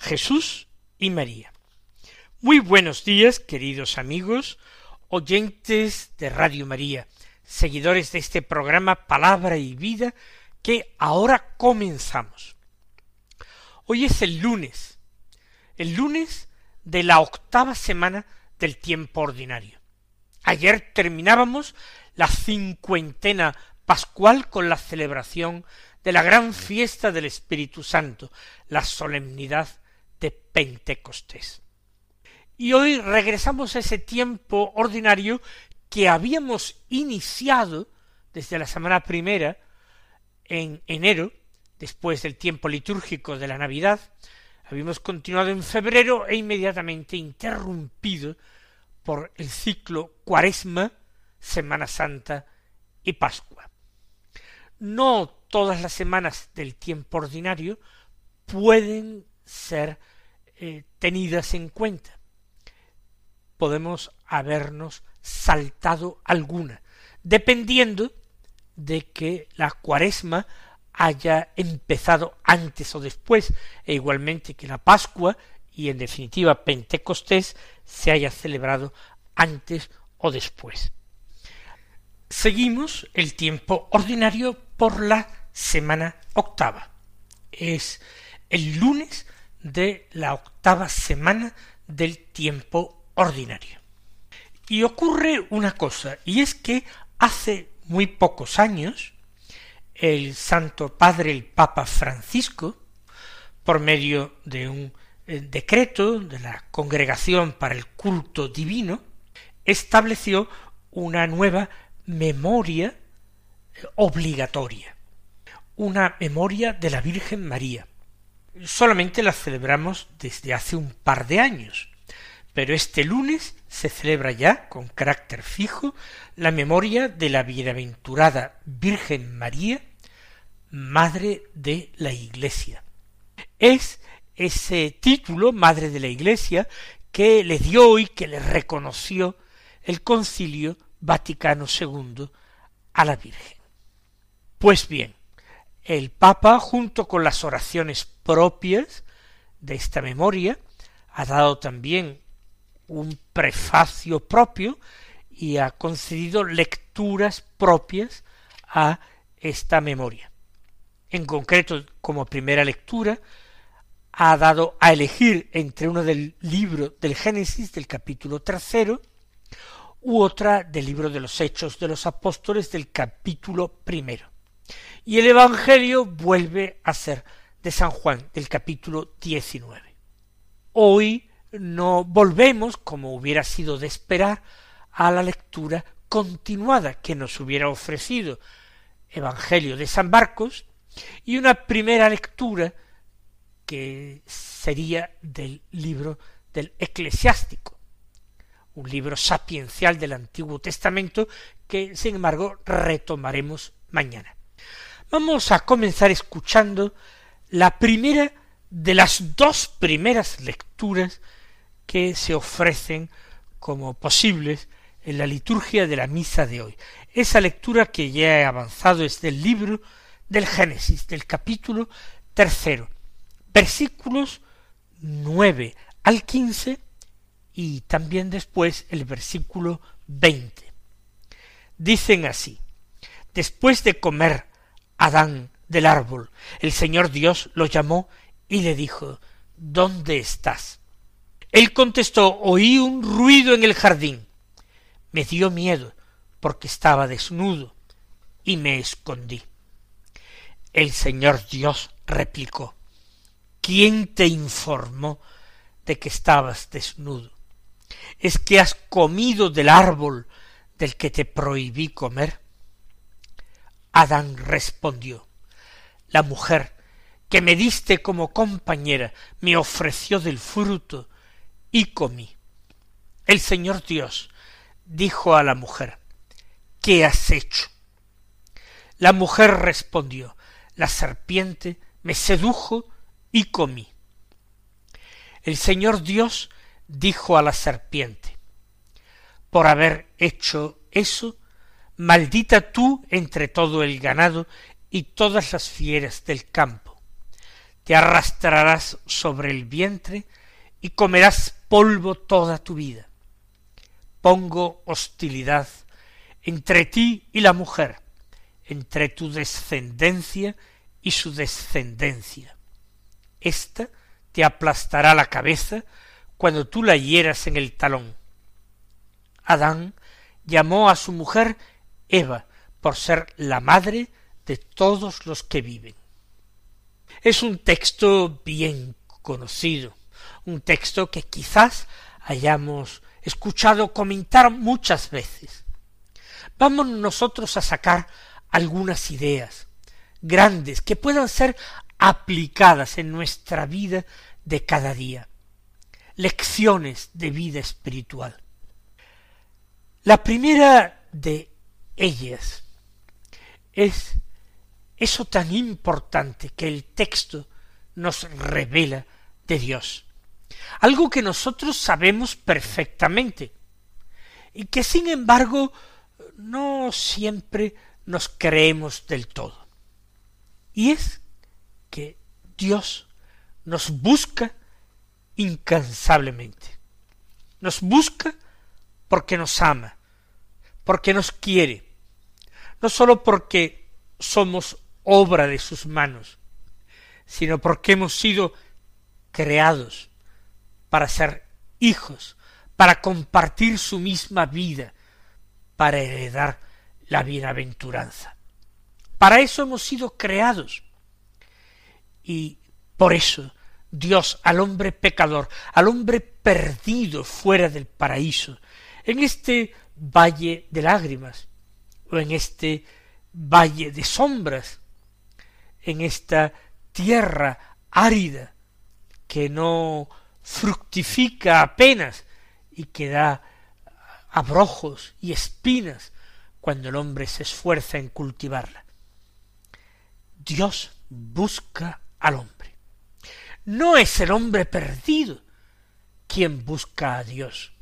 Jesús y María. Muy buenos días, queridos amigos, oyentes de Radio María, seguidores de este programa Palabra y Vida que ahora comenzamos. Hoy es el lunes, el lunes de la octava semana del tiempo ordinario. Ayer terminábamos la cincuentena pascual con la celebración de la gran fiesta del Espíritu Santo, la solemnidad de Pentecostés. Y hoy regresamos a ese tiempo ordinario que habíamos iniciado desde la semana primera, en enero, después del tiempo litúrgico de la Navidad, habíamos continuado en febrero e inmediatamente interrumpido por el ciclo Cuaresma Semana Santa y Pascua. No todas las semanas del tiempo ordinario pueden ser eh, tenidas en cuenta. Podemos habernos saltado alguna, dependiendo de que la cuaresma haya empezado antes o después, e igualmente que la Pascua y en definitiva Pentecostés se haya celebrado antes o después. Seguimos el tiempo ordinario por la semana octava. Es el lunes de la octava semana del tiempo ordinario. Y ocurre una cosa, y es que hace muy pocos años el Santo Padre, el Papa Francisco, por medio de un eh, decreto de la Congregación para el Culto Divino, estableció una nueva memoria obligatoria, una memoria de la Virgen María. Solamente la celebramos desde hace un par de años, pero este lunes se celebra ya, con carácter fijo, la memoria de la bienaventurada Virgen María, Madre de la Iglesia. Es ese título, Madre de la Iglesia, que le dio y que le reconoció el concilio Vaticano II a la Virgen. Pues bien, el Papa, junto con las oraciones propias de esta memoria, ha dado también un prefacio propio y ha concedido lecturas propias a esta memoria. En concreto, como primera lectura, ha dado a elegir entre uno del libro del Génesis del capítulo tercero u otra del libro de los Hechos de los Apóstoles del capítulo primero. Y el Evangelio vuelve a ser de San Juan del capítulo diecinueve. Hoy no volvemos, como hubiera sido de esperar, a la lectura continuada que nos hubiera ofrecido Evangelio de San Marcos y una primera lectura que sería del libro del eclesiástico un libro sapiencial del Antiguo Testamento que, sin embargo, retomaremos mañana. Vamos a comenzar escuchando la primera de las dos primeras lecturas que se ofrecen como posibles en la liturgia de la misa de hoy. Esa lectura que ya he avanzado es del libro del Génesis, del capítulo tercero, versículos nueve al quince y también después el versículo veinte. Dicen así, después de comer Adán del árbol, el Señor Dios lo llamó y le dijo, ¿Dónde estás? Él contestó, oí un ruido en el jardín. Me dio miedo porque estaba desnudo y me escondí. El Señor Dios replicó, ¿quién te informó de que estabas desnudo? ¿Es que has comido del árbol del que te prohibí comer? Adán respondió, la mujer que me diste como compañera, me ofreció del fruto y comí. El Señor Dios dijo a la mujer, ¿qué has hecho? La mujer respondió, la serpiente me sedujo y comí. El Señor Dios dijo a la serpiente, por haber hecho eso, maldita tú entre todo el ganado y todas las fieras del campo. Te arrastrarás sobre el vientre y comerás polvo toda tu vida. Pongo hostilidad entre ti y la mujer, entre tu descendencia y su descendencia. Esta te aplastará la cabeza cuando tú la hieras en el talón. Adán llamó a su mujer Eva por ser la madre de todos los que viven. Es un texto bien conocido, un texto que quizás hayamos escuchado comentar muchas veces. Vamos nosotros a sacar algunas ideas grandes que puedan ser aplicadas en nuestra vida de cada día, lecciones de vida espiritual. La primera de ellas es eso tan importante que el texto nos revela de Dios. Algo que nosotros sabemos perfectamente y que sin embargo no siempre nos creemos del todo. Y es que Dios nos busca incansablemente. Nos busca porque nos ama, porque nos quiere, no sólo porque somos obra de sus manos, sino porque hemos sido creados para ser hijos, para compartir su misma vida, para heredar la bienaventuranza. Para eso hemos sido creados. Y por eso Dios al hombre pecador, al hombre perdido fuera del paraíso, en este valle de lágrimas, o en este valle de sombras, en esta tierra árida que no fructifica apenas y que da abrojos y espinas cuando el hombre se esfuerza en cultivarla. Dios busca al hombre. No es el hombre perdido quien busca a Dios.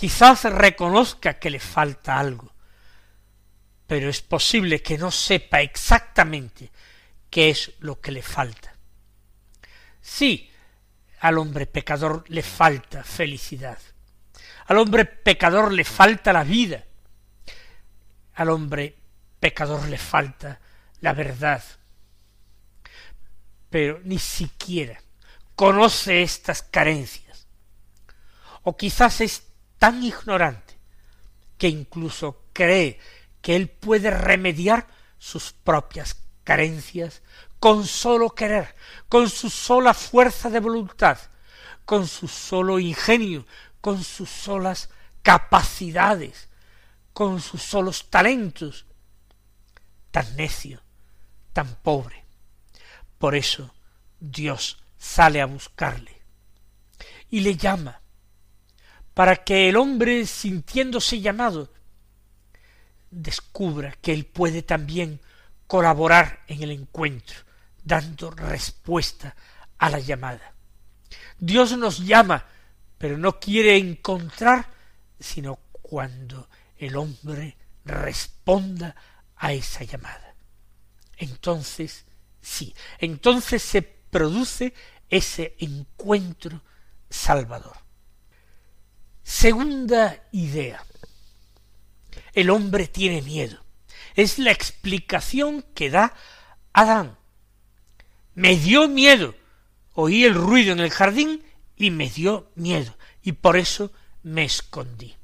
Quizás reconozca que le falta algo, pero es posible que no sepa exactamente qué es lo que le falta. Sí, al hombre pecador le falta felicidad. Al hombre pecador le falta la vida. Al hombre pecador le falta la verdad. Pero ni siquiera conoce estas carencias. O quizás es tan ignorante que incluso cree que él puede remediar sus propias carencias con solo querer, con su sola fuerza de voluntad, con su solo ingenio, con sus solas capacidades, con sus solos talentos. Tan necio, tan pobre. Por eso Dios sale a buscarle y le llama para que el hombre, sintiéndose llamado, descubra que él puede también colaborar en el encuentro, dando respuesta a la llamada. Dios nos llama, pero no quiere encontrar, sino cuando el hombre responda a esa llamada. Entonces, sí, entonces se produce ese encuentro salvador. Segunda idea. El hombre tiene miedo. Es la explicación que da Adán. Me dio miedo. Oí el ruido en el jardín y me dio miedo. Y por eso me escondí.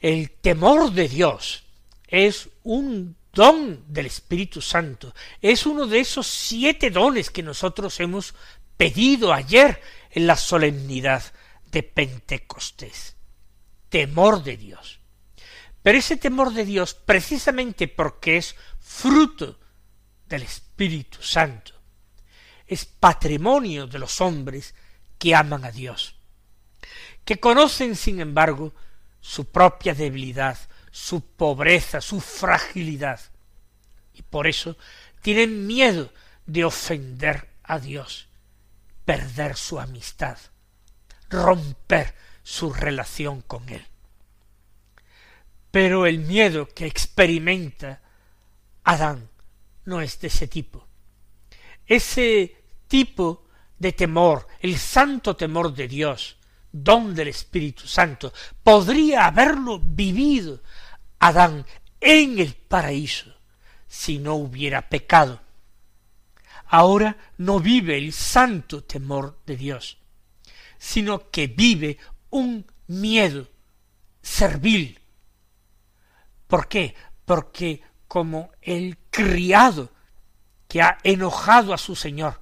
El temor de Dios es un don del Espíritu Santo. Es uno de esos siete dones que nosotros hemos pedido ayer en la solemnidad de Pentecostés. Temor de Dios. Pero ese temor de Dios, precisamente porque es fruto del Espíritu Santo, es patrimonio de los hombres que aman a Dios, que conocen, sin embargo, su propia debilidad, su pobreza, su fragilidad, y por eso tienen miedo de ofender a Dios, perder su amistad, romper su relación con Él. Pero el miedo que experimenta Adán no es de ese tipo. Ese tipo de temor, el santo temor de Dios, don del Espíritu Santo, podría haberlo vivido Adán en el paraíso si no hubiera pecado. Ahora no vive el santo temor de Dios, sino que vive un miedo servil. ¿Por qué? Porque como el criado que ha enojado a su señor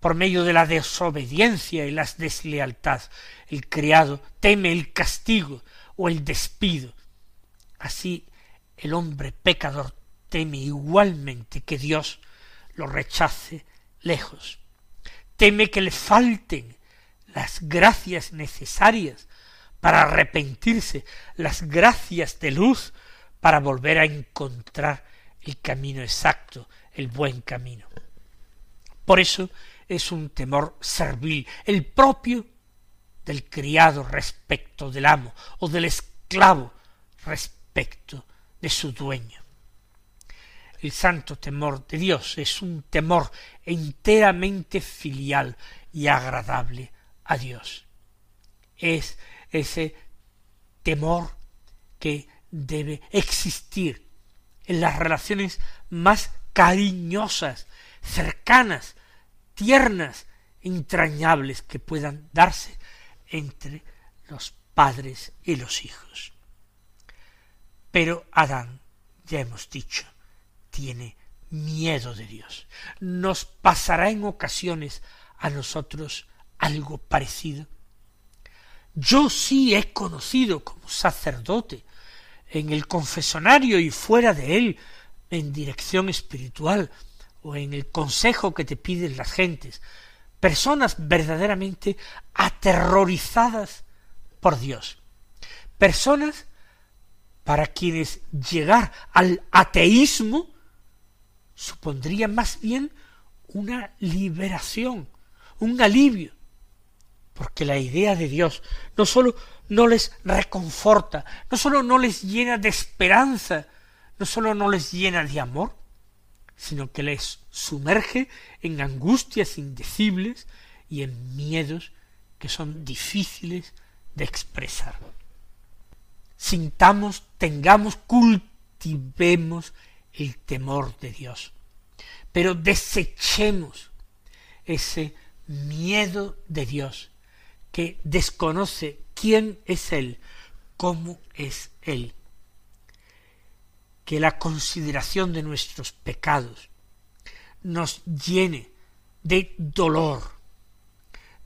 por medio de la desobediencia y la deslealtad, el criado teme el castigo o el despido. Así el hombre pecador teme igualmente que Dios lo rechace lejos. Teme que le falten las gracias necesarias para arrepentirse, las gracias de luz para volver a encontrar el camino exacto, el buen camino. Por eso es un temor servil, el propio del criado respecto del amo o del esclavo respecto de su dueño. El santo temor de Dios es un temor enteramente filial y agradable a Dios. Es ese temor que debe existir en las relaciones más cariñosas, cercanas, tiernas, entrañables que puedan darse entre los padres y los hijos. Pero Adán, ya hemos dicho, tiene miedo de Dios. Nos pasará en ocasiones a nosotros algo parecido. Yo sí he conocido como sacerdote en el confesonario y fuera de él, en dirección espiritual o en el consejo que te piden las gentes, personas verdaderamente aterrorizadas por Dios, personas para quienes llegar al ateísmo supondría más bien una liberación, un alivio, porque la idea de Dios no sólo no les reconforta, no sólo no les llena de esperanza, no sólo no les llena de amor, sino que les sumerge en angustias indecibles y en miedos que son difíciles de expresar. Sintamos, tengamos, cultivemos el temor de Dios, pero desechemos ese miedo de Dios que desconoce quién es Él, cómo es Él. Que la consideración de nuestros pecados nos llene de dolor,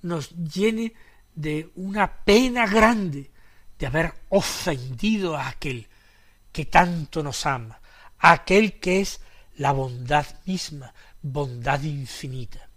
nos llene de una pena grande de haber ofendido a aquel que tanto nos ama, a aquel que es la bondad misma, bondad infinita.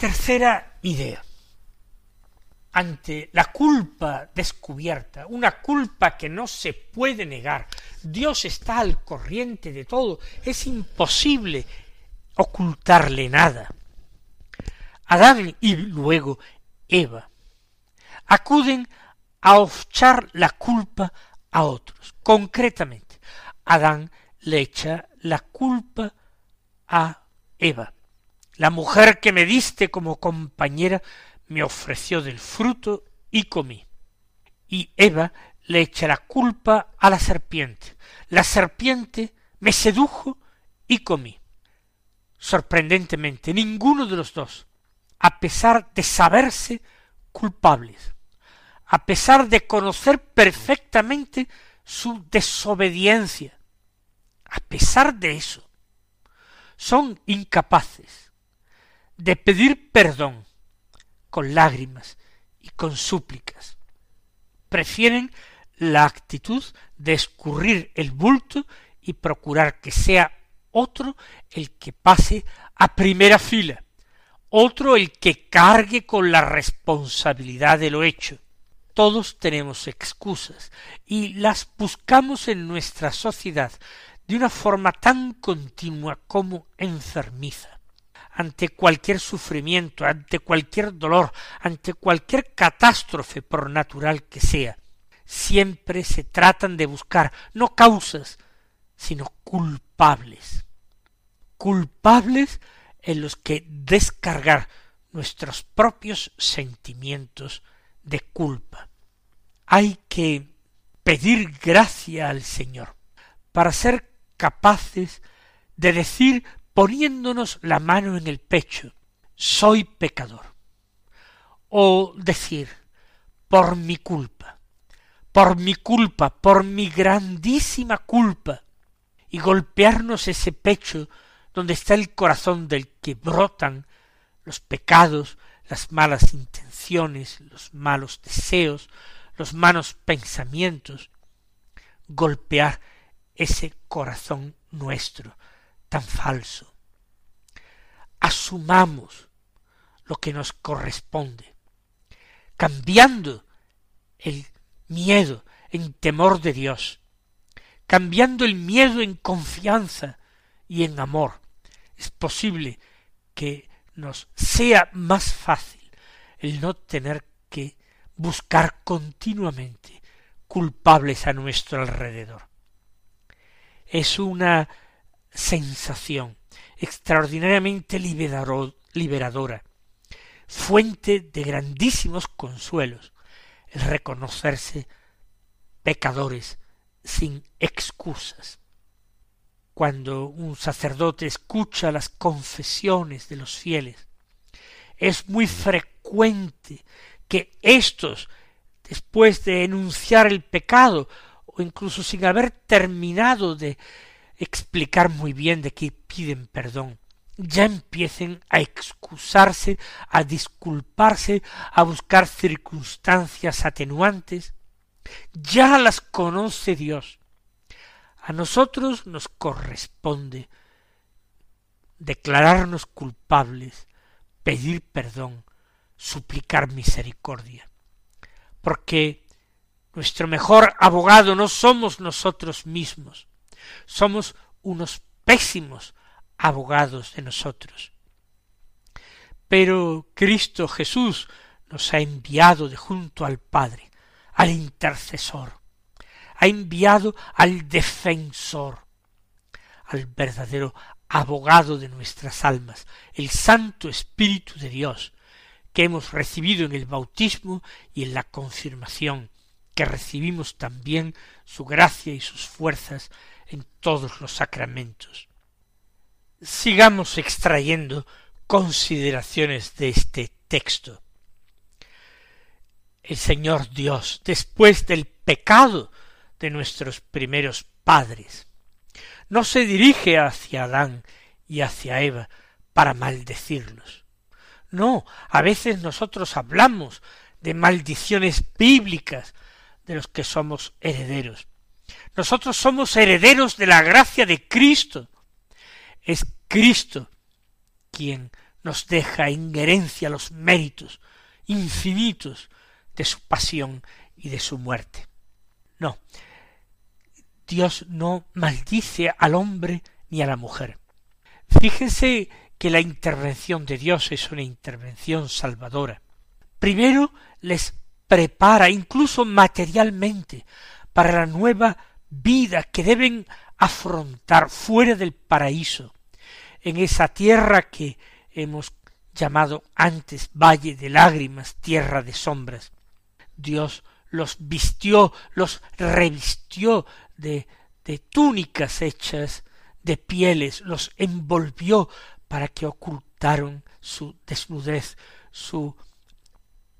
Tercera idea. Ante la culpa descubierta, una culpa que no se puede negar, Dios está al corriente de todo, es imposible ocultarle nada. Adán y luego Eva acuden a echar la culpa a otros. Concretamente, Adán le echa la culpa a Eva. La mujer que me diste como compañera me ofreció del fruto y comí. Y Eva le echa la culpa a la serpiente. La serpiente me sedujo y comí. Sorprendentemente, ninguno de los dos, a pesar de saberse culpables, a pesar de conocer perfectamente su desobediencia, a pesar de eso, son incapaces de pedir perdón con lágrimas y con súplicas. Prefieren la actitud de escurrir el bulto y procurar que sea otro el que pase a primera fila, otro el que cargue con la responsabilidad de lo hecho. Todos tenemos excusas y las buscamos en nuestra sociedad de una forma tan continua como enfermiza. Ante cualquier sufrimiento, ante cualquier dolor, ante cualquier catástrofe por natural que sea, siempre se tratan de buscar no causas, sino culpables. Culpables en los que descargar nuestros propios sentimientos de culpa. Hay que pedir gracia al Señor para ser capaces de decir poniéndonos la mano en el pecho, soy pecador. O decir, por mi culpa, por mi culpa, por mi grandísima culpa, y golpearnos ese pecho donde está el corazón del que brotan los pecados, las malas intenciones, los malos deseos, los malos pensamientos, golpear ese corazón nuestro tan falso. Asumamos lo que nos corresponde, cambiando el miedo en temor de Dios, cambiando el miedo en confianza y en amor, es posible que nos sea más fácil el no tener que buscar continuamente culpables a nuestro alrededor. Es una sensación extraordinariamente liberadora, fuente de grandísimos consuelos, el reconocerse pecadores sin excusas cuando un sacerdote escucha las confesiones de los fieles. Es muy frecuente que éstos, después de enunciar el pecado, o incluso sin haber terminado de explicar muy bien de qué piden perdón, ya empiecen a excusarse, a disculparse, a buscar circunstancias atenuantes. Ya las conoce Dios, a nosotros nos corresponde declararnos culpables, pedir perdón, suplicar misericordia, porque nuestro mejor abogado no somos nosotros mismos, somos unos pésimos abogados de nosotros. Pero Cristo Jesús nos ha enviado de junto al Padre, al intercesor, ha enviado al defensor, al verdadero abogado de nuestras almas, el Santo Espíritu de Dios, que hemos recibido en el bautismo y en la confirmación, que recibimos también su gracia y sus fuerzas en todos los sacramentos. Sigamos extrayendo consideraciones de este texto. El Señor Dios, después del pecado de nuestros primeros padres. No se dirige hacia Adán y hacia Eva para maldecirlos. No, a veces nosotros hablamos de maldiciones bíblicas de los que somos herederos. Nosotros somos herederos de la gracia de Cristo. Es Cristo quien nos deja en herencia los méritos infinitos de su pasión y de su muerte. No, Dios no maldice al hombre ni a la mujer. Fíjense que la intervención de Dios es una intervención salvadora. Primero les prepara, incluso materialmente, para la nueva vida que deben afrontar fuera del paraíso, en esa tierra que hemos llamado antes valle de lágrimas, tierra de sombras. Dios los vistió, los revistió de, de túnicas hechas de pieles, los envolvió para que ocultaron su desnudez, su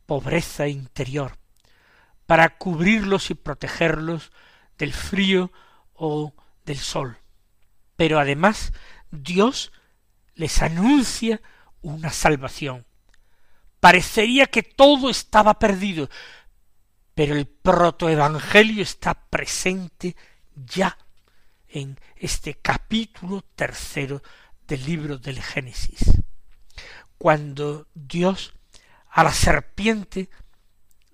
pobreza interior, para cubrirlos y protegerlos del frío o del sol. Pero además Dios les anuncia una salvación. Parecería que todo estaba perdido, pero el protoevangelio está presente ya en este capítulo tercero del libro del Génesis, cuando Dios a la serpiente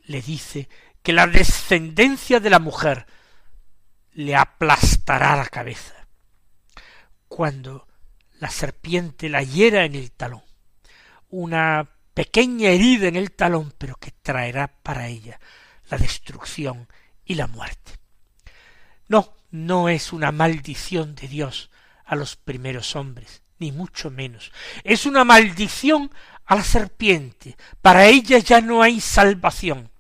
le dice que la descendencia de la mujer le aplastará la cabeza, cuando la serpiente la hiera en el talón, una pequeña herida en el talón, pero que traerá para ella la destrucción y la muerte. No, no es una maldición de Dios a los primeros hombres, ni mucho menos. Es una maldición a la serpiente. Para ella ya no hay salvación.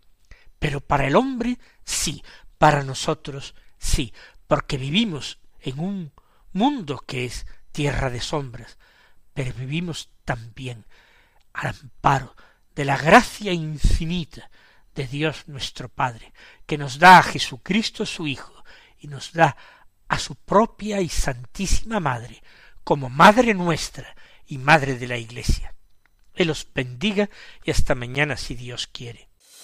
Pero para el hombre sí, para nosotros sí, porque vivimos en un mundo que es tierra de sombras, pero vivimos también al amparo de la gracia infinita de Dios nuestro Padre, que nos da a Jesucristo su Hijo y nos da a su propia y santísima Madre, como Madre nuestra y Madre de la Iglesia. Él os bendiga y hasta mañana si Dios quiere.